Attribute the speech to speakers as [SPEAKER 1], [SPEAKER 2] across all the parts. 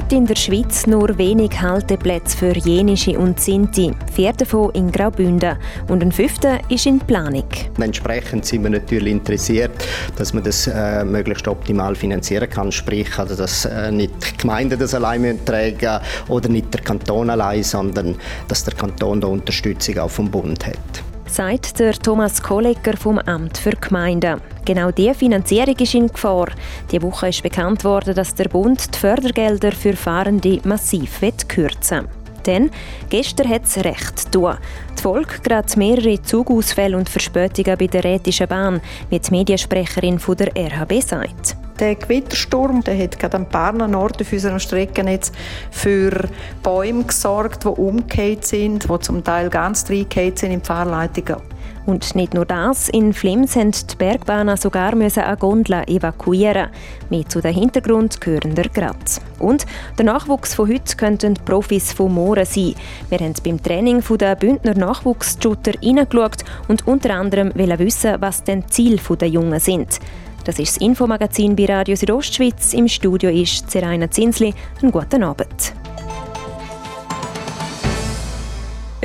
[SPEAKER 1] Gibt in der Schweiz nur wenig Halteplätze für Jenische und Sinti. Vier davon in Graubünden und ein fünfter ist in Planung.
[SPEAKER 2] Entsprechend sind wir natürlich interessiert, dass man das äh, möglichst optimal finanzieren kann. Sprich, also dass äh, nicht die Gemeinden das allein tragen oder nicht der Kanton allein, sondern dass der Kanton da Unterstützung auch vom Bund hat
[SPEAKER 1] sagt der Thomas Kollegger vom Amt für Gemeinden. Genau diese Finanzierung ist in Gefahr. Die Woche ist bekannt worden, dass der Bund die Fördergelder für Fahrende massiv kürzen will. Denn gestern hat es recht tun. Die Folge gerade mehrere Zugausfälle und Verspätungen bei der Rätischen Bahn, wie die Mediensprecherin von der RHB sagt.
[SPEAKER 3] Der Gewittersturm der hat gerade an paar Orten für unserem Streckennetz für Bäume gesorgt, die umgekehrt sind, die zum Teil ganz reingekehrt sind in die Fahrleitungen.
[SPEAKER 1] Und nicht nur das, in Flims mussten die Bergbahnen sogar eine Gondel evakuieren. Mehr zu dem Hintergrund gehören der Graz. Und der Nachwuchs von heute könnten Profis von Mohren sein. Wir haben beim Training der Bündner Nachwuchsshooter hineingeschaut und unter anderem wissen, was denn Ziel der Jungen sind. Das ist das Infomagazin bei Radio Südostschweiz. Im Studio ist Zeraina Zinsli. Einen guten Abend.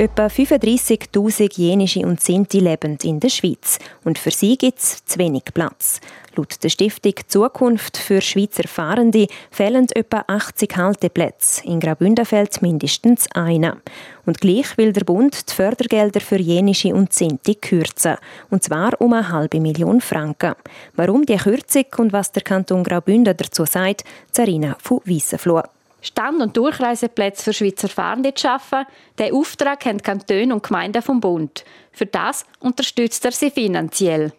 [SPEAKER 1] Etwa 35.000 Jenische und Sinti leben in der Schweiz und für sie gibt es zu wenig Platz. Laut der Stiftung Zukunft für Schweizer Fahrende fehlen etwa 80 Halteplätze. In Graubünden fehlt mindestens einer. Und gleich will der Bund die Fördergelder für Jenische und Sinti kürzen. Und zwar um eine halbe Million Franken. Warum die Kürzung und was der Kanton Graubünden dazu sagt, Zarina von Weissenfloh.
[SPEAKER 4] Stand- und Durchreiseplätze für Schweizer Fahrende zu schaffen, diesen Auftrag haben Kantone und Gemeinden vom Bund. Für das unterstützt er sie finanziell.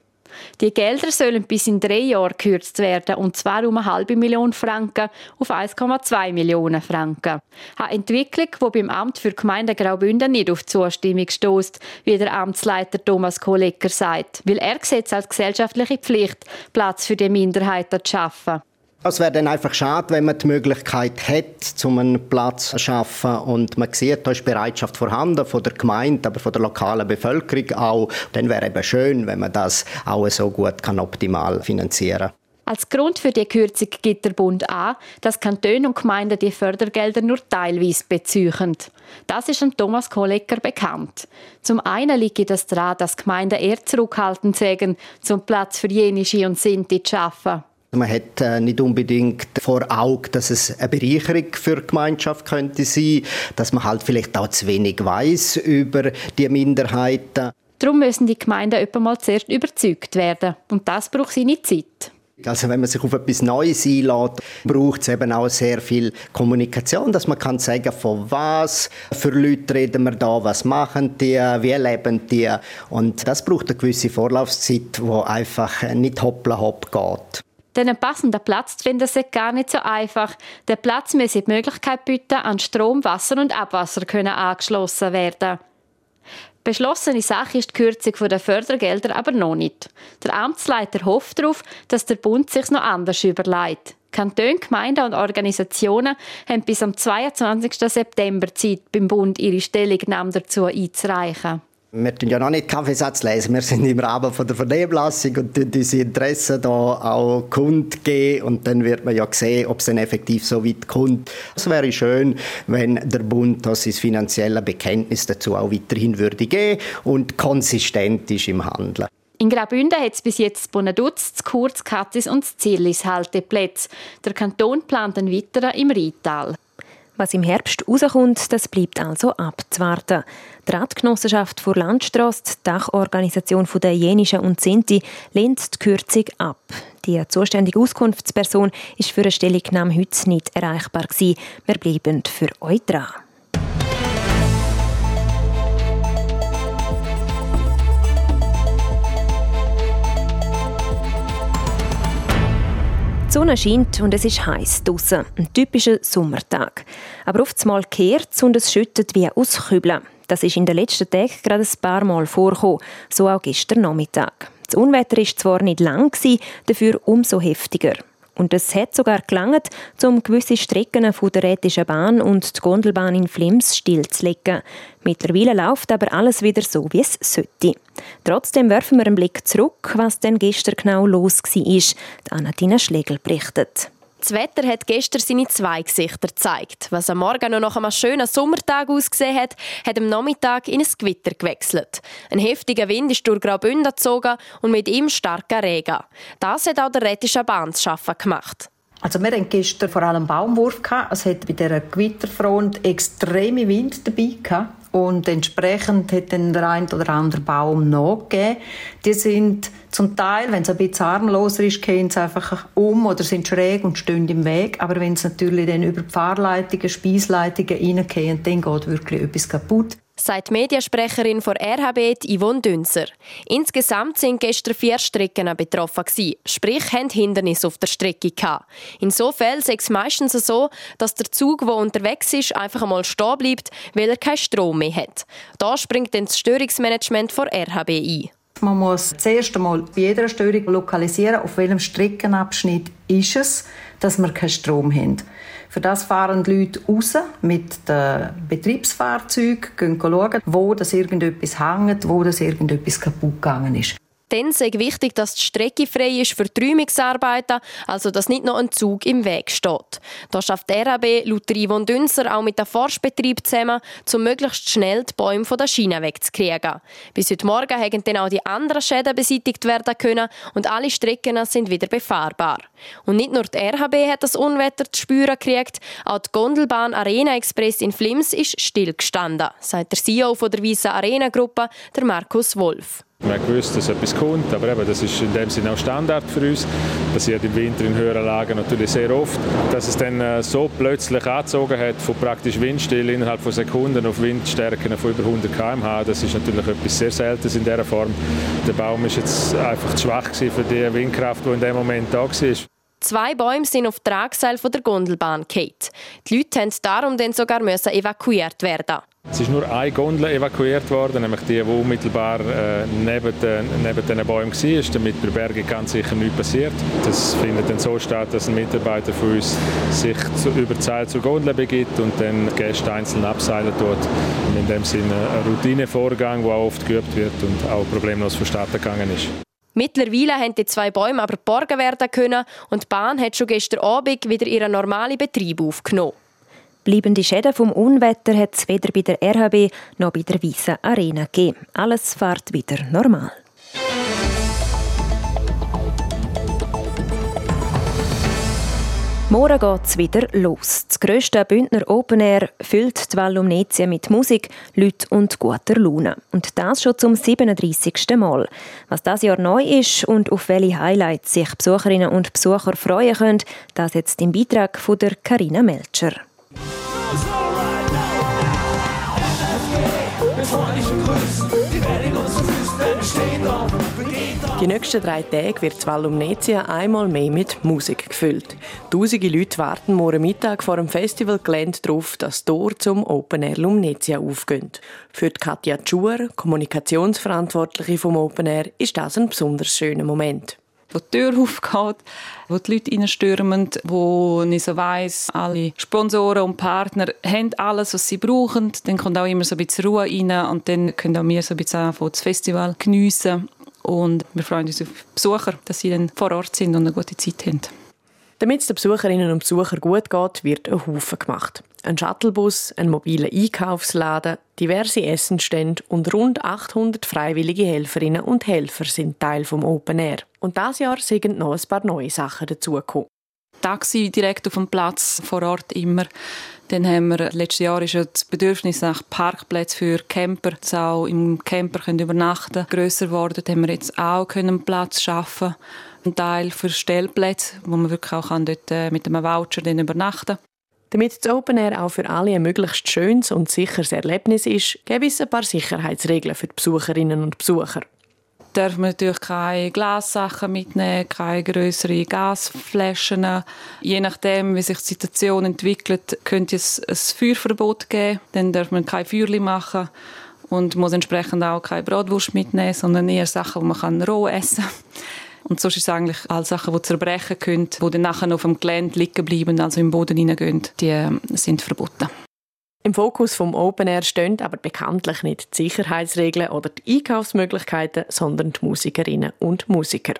[SPEAKER 4] Die Gelder sollen bis in drei Jahren gekürzt werden, und zwar um eine halbe Million Franken auf 1,2 Millionen Franken. Eine Entwicklung, die beim Amt für Gemeinde Graubünden nicht auf Zustimmung stößt, wie der Amtsleiter Thomas Kollegger sagt, weil er sieht als gesellschaftliche Pflicht, Platz für die Minderheiten zu schaffen.
[SPEAKER 2] Es wäre dann einfach schade, wenn man die Möglichkeit hätte, einen Platz zu schaffen und man sieht, da ist Bereitschaft vorhanden von der Gemeinde, aber von der lokalen Bevölkerung auch. Dann wäre eben schön, wenn man das auch so gut kann optimal finanzieren kann.
[SPEAKER 4] Als Grund für die Kürzung gibt der Bund an, dass Kantone und Gemeinden die Fördergelder nur teilweise beziehen. Das ist an Thomas Kollegger bekannt. Zum einen liegt das daran, dass Gemeinden eher zurückhaltend sagen, zum Platz für jenische und Sinti zu schaffen.
[SPEAKER 2] Man hat äh, nicht unbedingt vor Augen, dass es eine Bereicherung für die Gemeinschaft könnte sein, dass man halt vielleicht auch zu wenig weiß über die Minderheiten.
[SPEAKER 4] Darum müssen die Gemeinden etwa mal zuerst überzeugt werden. Und das braucht seine Zeit.
[SPEAKER 2] Also wenn man sich auf etwas Neues einlädt, braucht es eben auch sehr viel Kommunikation, dass man kann sagen, von was für Leute reden wir da, was machen die, wie leben die. Und das braucht eine gewisse Vorlaufzeit, die einfach nicht hoppla hopp geht.
[SPEAKER 4] Denn einen passenden Platz zu finden, ist gar nicht so einfach. Der Platz muss die Möglichkeit bieten, an Strom, Wasser und Abwasser können angeschlossen werden. Beschlossene Sache ist die Kürzung der Fördergelder aber noch nicht. Der Amtsleiter hofft darauf, dass der Bund sich noch anders überlegt. Kantone, Gemeinden und Organisationen haben bis am 22. September Zeit, beim Bund ihre Stellungnahme dazu einzureichen.
[SPEAKER 2] Wir tun ja noch nicht Kaffeesatz lesen. Wir sind im Rahmen von der Vernehmlassung und unsere Interessen da auch kundgeben. Und dann wird man ja sehen, ob es dann effektiv so weit kommt. Es wäre schön, wenn der Bund das sein finanzielles Bekenntnis dazu auch weiterhin würde geben und konsistent ist im Handeln.
[SPEAKER 4] In Graubünden hat es bis jetzt Bonaduz, Kurz, Katzis und das Zierlis Halteplätze. Der Kanton plant einen weiteren im Rheintal.
[SPEAKER 1] Was im Herbst rauskommt, das bleibt also abzuwarten. Die Radgenossenschaft vor Landstrasse, die Dachorganisation der Jenischen und Sinti, lehnt die Kürzung ab. Die zuständige Auskunftsperson ist für eine Stellungnahme heute nicht erreichbar. Wir bleiben für euch dran. Die Sonne scheint und es ist heiß draußen. Ein typischer Sommertag. Aber auf einmal kehrt es und es schüttet wie aus Kübeln. Das ist in den letzten Tagen gerade ein paar Mal vorgekommen. So auch gestern Nachmittag. Das Unwetter war zwar nicht lang, dafür umso heftiger. Und es hat sogar gelangt, um gewisse Strecken von der Rätischen Bahn und die Gondelbahn in Flims stillzulegen. Mittlerweile läuft aber alles wieder so, wie es sollte. Trotzdem werfen wir einen Blick zurück, was denn gestern genau los war. Anatina Schlegel berichtet.
[SPEAKER 5] Das Wetter hat gestern seine zwei Gesichter gezeigt. Was am Morgen noch nach einem schönen Sommertag ausgesehen hat, hat am Nachmittag in ein Gewitter gewechselt. Ein heftiger Wind ist durch Graubünden gezogen und mit ihm starker Regen. Das hat auch der Rätische Bahn zu schaffen gemacht.
[SPEAKER 3] Also wir hatten gestern vor allem Baumwurf. Es hat bei dieser Gewitterfront extreme Wind dabei gehabt. Und entsprechend hat dann der ein oder andere Baum nachgegeben. Die sind zum Teil, wenn es ein bisschen harmloser ist, gehen sie einfach um oder sind schräg und stehen im Weg. Aber wenn es natürlich dann über die Fahrleitungen, Speisleitungen reingehen, dann geht wirklich etwas kaputt
[SPEAKER 5] sagt Mediasprecherin von RHB Yvonne Dünser. Insgesamt sind gestern vier Strecken betroffen gewesen, sprich haben Hindernisse auf der Strecke gehabt. Insofern ist es meistens so, dass der Zug, der unterwegs ist, einfach einmal stehen bleibt, weil er keinen Strom mehr hat. Da springt dann das Störungsmanagement von RHB ein.
[SPEAKER 3] Man muss zuerst einmal bei jeder Störung lokalisieren, auf welchem Streckenabschnitt ist es, dass wir keinen Strom haben. Für das fahren die Leute raus mit den Betriebsfahrzeugen, gehen schauen, wo das irgendetwas hängt, wo das irgendetwas kaputt gegangen ist.
[SPEAKER 5] Dann ist wichtig, dass die Strecke frei ist für die Räumungsarbeiten, also dass nicht noch ein Zug im Weg steht. Da schafft der RAB laut Yvonne Dünser auch mit dem Forstbetrieb zusammen, um möglichst schnell die Bäume von der Schiene wegzukriegen. Bis heute Morgen haben dann auch die anderen Schäden beseitigt werden können und alle Strecken sind wieder befahrbar. Und nicht nur die RHB hat das Unwetter zu spüren gekriegt, auch die Gondelbahn Arena Express in Flims ist stillgestanden, sagt der CEO der Wiesa Arena Gruppe, der Markus Wolf.
[SPEAKER 6] Wir haben gewusst, dass etwas kommt, aber eben, das ist in dem Sinne auch Standard für uns. Passiert im Winter in höheren Lagen natürlich sehr oft. Dass es dann äh, so plötzlich angezogen hat, von praktisch Windstill innerhalb von Sekunden auf Windstärken von über 100 km/h, das ist natürlich etwas sehr Seltenes in dieser Form. Der Baum ist jetzt einfach zu schwach für die Windkraft, die in dem Moment da war.
[SPEAKER 5] Zwei Bäume sind auf Tragseil von der Gondelbahn gefallen. Die Leute mussten darum dann sogar evakuiert werden.
[SPEAKER 6] Es ist nur eine Gondel evakuiert worden, nämlich die, die unmittelbar äh, neben, den, Bäumen war, damit bei Bergen ganz sicher nichts passiert. Das findet dann so statt, dass ein Mitarbeiter von uns sich über Zeit zur Gondel begibt und dann Gäste einzeln abseilen tut. In dem Sinne ein Routinevorgang, der auch oft geübt wird und auch problemlos vonstatten gegangen ist.
[SPEAKER 5] Mittlerweile haben die zwei Bäume aber geborgen werden können und die Bahn hat schon gestern Abend wieder ihren normalen Betrieb aufgenommen.
[SPEAKER 1] Bleibende Schäden vom Unwetter hat es weder bei der RHB noch bei der Wiesen Arena gegeben. Alles fährt wieder normal. Morgen geht es wieder los. Das grösste Bündner Open Air füllt die Val Lumnezia mit Musik, Leuten und guter Laune. Und das schon zum 37. Mal. Was das Jahr neu ist und auf welche Highlights sich Besucherinnen und Besucher freuen können, das jetzt im Beitrag von der Carina Melcher.
[SPEAKER 7] Die nächsten drei Tage wird Val Lumnezia einmal mehr mit Musik gefüllt. Tausende Leute warten morgen Mittag vor dem Festivalgelände darauf, dass das Tor zum Open Air Lumnezia aufgeht. Für Katja Tschuer, Kommunikationsverantwortliche vom Open Air, ist das ein besonders schöner Moment
[SPEAKER 8] wo die Tür aufgeht, wo die Leute reinstürmen, wo ich so weiss, alle Sponsoren und Partner haben alles, was sie brauchen. Dann kommt auch immer so ein bisschen Ruhe rein und dann können auch wir so ein bisschen das Festival geniessen. Und wir freuen uns auf Besucher, dass sie dann vor Ort sind und eine gute Zeit haben.
[SPEAKER 7] Damit es den Besucherinnen und Besuchern gut geht, wird ein Haufen gemacht. Ein Shuttlebus, ein mobiler Einkaufsladen, diverse Essenstände und rund 800 freiwillige Helferinnen und Helfer sind Teil vom Open Air. Und das Jahr sind noch ein paar neue Sachen dazugekommen.
[SPEAKER 8] Taxi direkt auf dem Platz vor Ort immer. Dann haben wir, letztes Jahr ist das Bedürfnis nach Parkplätzen für Camper, die auch im Camper können übernachten grösser geworden. Da haben wir jetzt auch können Platz schaffen Ein Teil für Stellplätze, wo man wirklich auch kann dort äh, mit einem Voucher dann übernachten
[SPEAKER 7] damit das Open Air auch für alle ein möglichst schönes und sicheres Erlebnis ist, gibt es ein paar Sicherheitsregeln für die Besucherinnen und Besucher
[SPEAKER 8] darf man natürlich keine Glassachen mitnehmen, keine größeren Gasflaschen. Je nachdem, wie sich die Situation entwickelt, könnte es ein Feuerverbot geben. Dann darf man kein Feuerli machen und muss entsprechend auch keine Bratwurst mitnehmen, sondern eher Sachen, die man roh essen kann. Und sonst ist es eigentlich alle Sachen, die zerbrechen können, die dann nachher auf dem Gelände liegen bleiben, also im Boden hineingehen, die ähm, sind verboten.
[SPEAKER 7] Im Fokus vom Open Air stehen aber bekanntlich nicht die Sicherheitsregeln oder die Einkaufsmöglichkeiten, sondern die Musikerinnen und Musiker.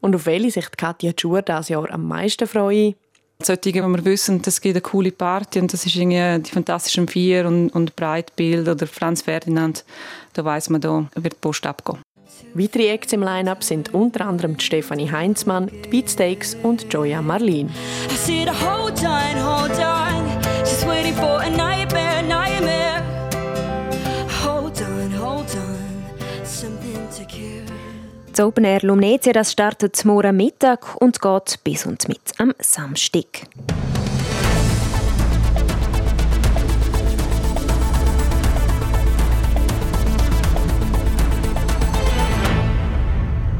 [SPEAKER 7] Und auf welche sich Katja Schur dieses Jahr am meisten freue?
[SPEAKER 8] Solche, wo wir wissen, es gibt eine coole Party und das ist irgendwie die Fantastischen Vier und, und Breitbild oder Franz Ferdinand, da weiß man, da wird die Post abgehen.
[SPEAKER 7] Weitere Acts im Line-Up sind unter anderem Stefanie Heinzmann, die Beatsteaks und Joya Marlin.
[SPEAKER 1] Das Open Air Lumnezia startet morgen Mittag und geht bis und mit am Samstag.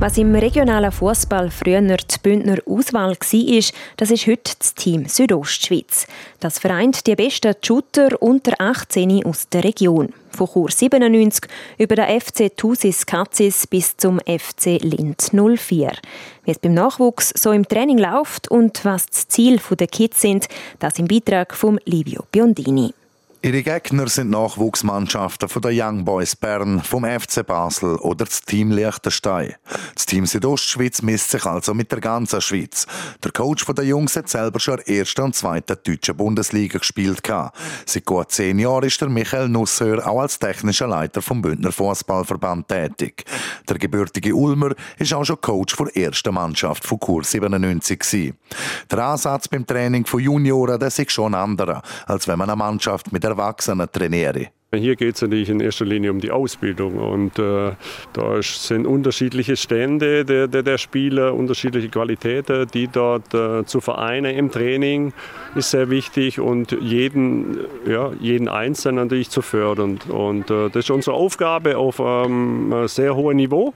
[SPEAKER 1] Was im regionalen Fußball früher die Bündner Auswahl war, das ist heute das Team Südostschweiz. Das vereint die besten Shooter unter 18 aus der Region. Von Chur 97 über den FC Thusis Katzis bis zum FC Lind 04. Wie es beim Nachwuchs so im Training läuft und was das Ziel der Kids sind, das im Beitrag von Livio Biondini.
[SPEAKER 9] Ihre Gegner sind Nachwuchsmannschaften von der Young Boys Bern, vom FC Basel oder das Team Liechtenstein. Das Team Südostschweiz misst sich also mit der ganzen Schweiz. Der Coach der Jungs hat selber schon ersten und zweiten deutschen Bundesliga gespielt. Seit gut zehn Jahren ist der Michael Nusseur auch als technischer Leiter vom Bündner Fußballverband tätig. Der gebürtige Ulmer ist auch schon Coach der ersten Mannschaft von Kur 97 gewesen. Der Ansatz beim Training von Junioren, ist schon anderer, als wenn man eine Mannschaft mit Erwachsenen trainiere.
[SPEAKER 10] Hier geht es natürlich in erster Linie um die Ausbildung und äh, da sind unterschiedliche Stände der, der, der, Spieler, unterschiedliche Qualitäten, die dort äh, zu vereinen im Training ist sehr wichtig und jeden, ja, jeden Einzelnen natürlich zu fördern. Und äh, das ist unsere Aufgabe auf einem ähm, sehr hohen Niveau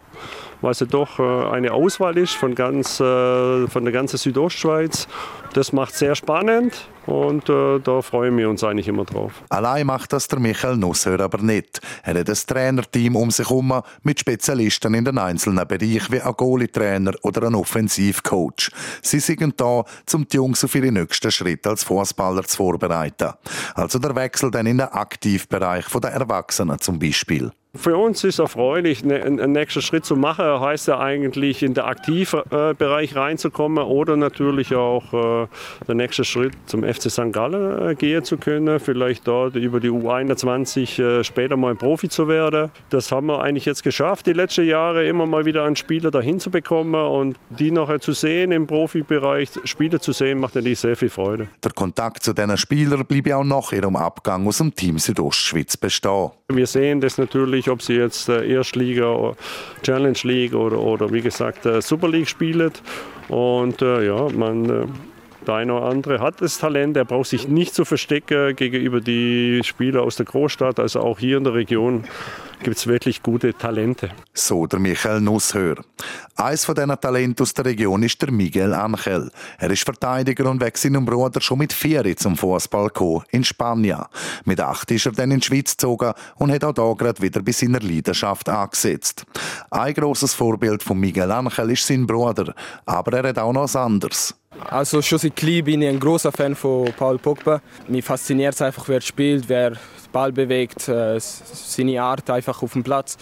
[SPEAKER 10] es ja doch äh, eine Auswahl ist von, ganz, äh, von der ganzen Südostschweiz. Das macht sehr spannend und äh, da freuen wir uns eigentlich immer drauf.
[SPEAKER 9] Allein macht das der Michael Nusseur aber nicht. Er hat ein Trainerteam um sich herum mit Spezialisten in den einzelnen Bereichen wie ein Goalie-Trainer oder ein Offensivcoach. Sie sind da, um die Jungs auf ihre nächsten Schritte als Fußballer zu vorbereiten. Also der Wechsel dann in den Aktivbereich der Erwachsenen zum Beispiel.
[SPEAKER 10] Für uns ist es erfreulich, ne, einen nächsten Schritt zu machen. Heißt ja eigentlich in den Aktivbereich reinzukommen oder natürlich auch äh, der nächste Schritt zum FC St. Gallen äh, gehen zu können. Vielleicht dort über die U21 äh, später mal ein Profi zu werden. Das haben wir eigentlich jetzt geschafft, die letzten Jahre immer mal wieder einen Spieler dahin zu bekommen und die nachher zu sehen im Profibereich, Spieler zu sehen, macht natürlich sehr viel Freude.
[SPEAKER 9] Der Kontakt zu diesen Spielern blieb auch nach ihrem Abgang aus dem Team Südostschweiz bestehen.
[SPEAKER 10] Wir sehen das natürlich natürlich, ob sie jetzt äh, Erstliga, Challenge League oder, oder wie gesagt äh, Super League spielen. Und äh, ja, man der eine oder andere hat das Talent, er braucht sich nicht zu verstecken gegenüber die Spieler aus der Großstadt. Also auch hier in der Region gibt es wirklich gute Talente.
[SPEAKER 9] So der Michael Nusshör. Eines von diesen Talenten aus der Region ist der Miguel Angel. Er ist Verteidiger und wächst seinem Bruder schon mit vier zum Fußball gekommen, in Spanien. Mit acht ist er dann in die Schweiz gezogen und hat auch da gerade wieder bei seiner Leidenschaft angesetzt. Ein grosses Vorbild von Miguel Angel ist sein Bruder, aber er hat auch noch was anderes.
[SPEAKER 11] Also schon seit klein bin ich ein großer Fan von Paul Pogba. Mich fasziniert es einfach, wer spielt, wer Ball bewegt, äh, seine Art einfach auf dem Platz.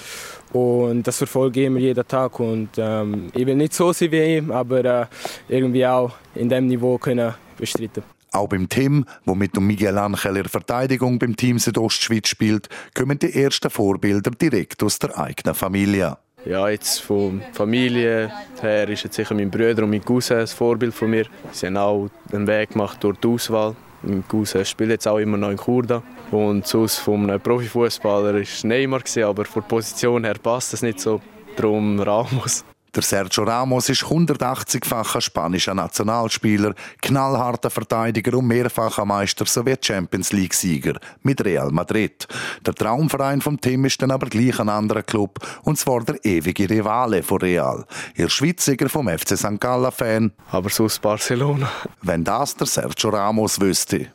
[SPEAKER 11] Und das verfolge ich immer jeden Tag. Und ähm, ich will nicht so sein wie ihm, aber äh, irgendwie auch in dem Niveau können bestreiten.
[SPEAKER 9] Auch beim Team, wo mit Miguel Angel in Verteidigung beim Team Südostschweiz spielt, kommen die ersten Vorbilder direkt aus der eigenen Familie.
[SPEAKER 11] Ja, jetzt von Familie her ist jetzt sicher mein Bruder und mein Cousin ein Vorbild von mir. Sie haben auch einen Weg gemacht durch die Auswahl. Mein Cousin spielt jetzt auch immer noch in Kurda. Und sonst von einem Profifußballer war Neymar, aber von der Position her passt das nicht so. Darum Ramos.
[SPEAKER 9] Der Sergio Ramos ist 180-facher spanischer Nationalspieler, knallharter Verteidiger und mehrfacher Meister sowie Champions League-Sieger mit Real Madrid. Der Traumverein vom Team ist dann aber gleich ein anderer Club, und zwar der ewige Rivale von Real. Ihr Schweiziger vom FC St. Gallen-Fan.
[SPEAKER 11] Aber sonst Barcelona.
[SPEAKER 9] Wenn das der Sergio Ramos wüsste.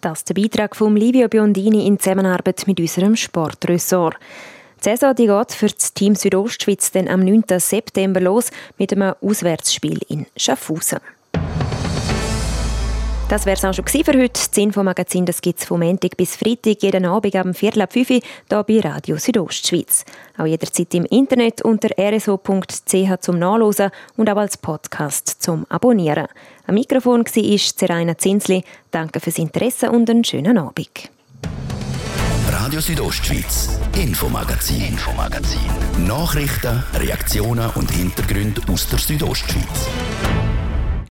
[SPEAKER 1] Das ist der Beitrag von Livio Biondini in Zusammenarbeit mit unserem Sportressort. Die Saison die geht für das Team Südostschweiz dann am 9. September los mit einem Auswärtsspiel in Schaffhausen. Das wäre es auch schon für heute. Das Infomagazin gibt es vom Montag bis Freitag jeden Abend ab 5 Uhr hier bei Radio Südostschweiz. Auch jederzeit im Internet unter rso.ch zum Nachlesen und auch als Podcast zum Abonnieren. Am Mikrofon war Zeraina Zinsli. Danke fürs Interesse und einen schönen Abend.
[SPEAKER 12] Radio Südostschweiz, Infomagazin, Infomagazin. Nachrichten, Reaktionen und Hintergründe aus der Südostschweiz.